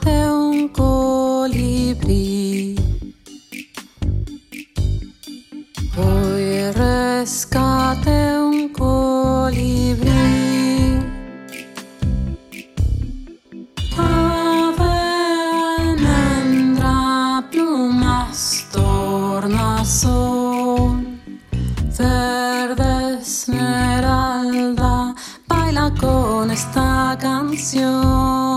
até um colibri. Hoy rescate un colibri. Son verde esmeralda, baila con esta canción.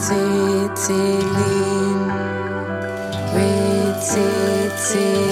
Ritzitzilin, Ritzitzilin.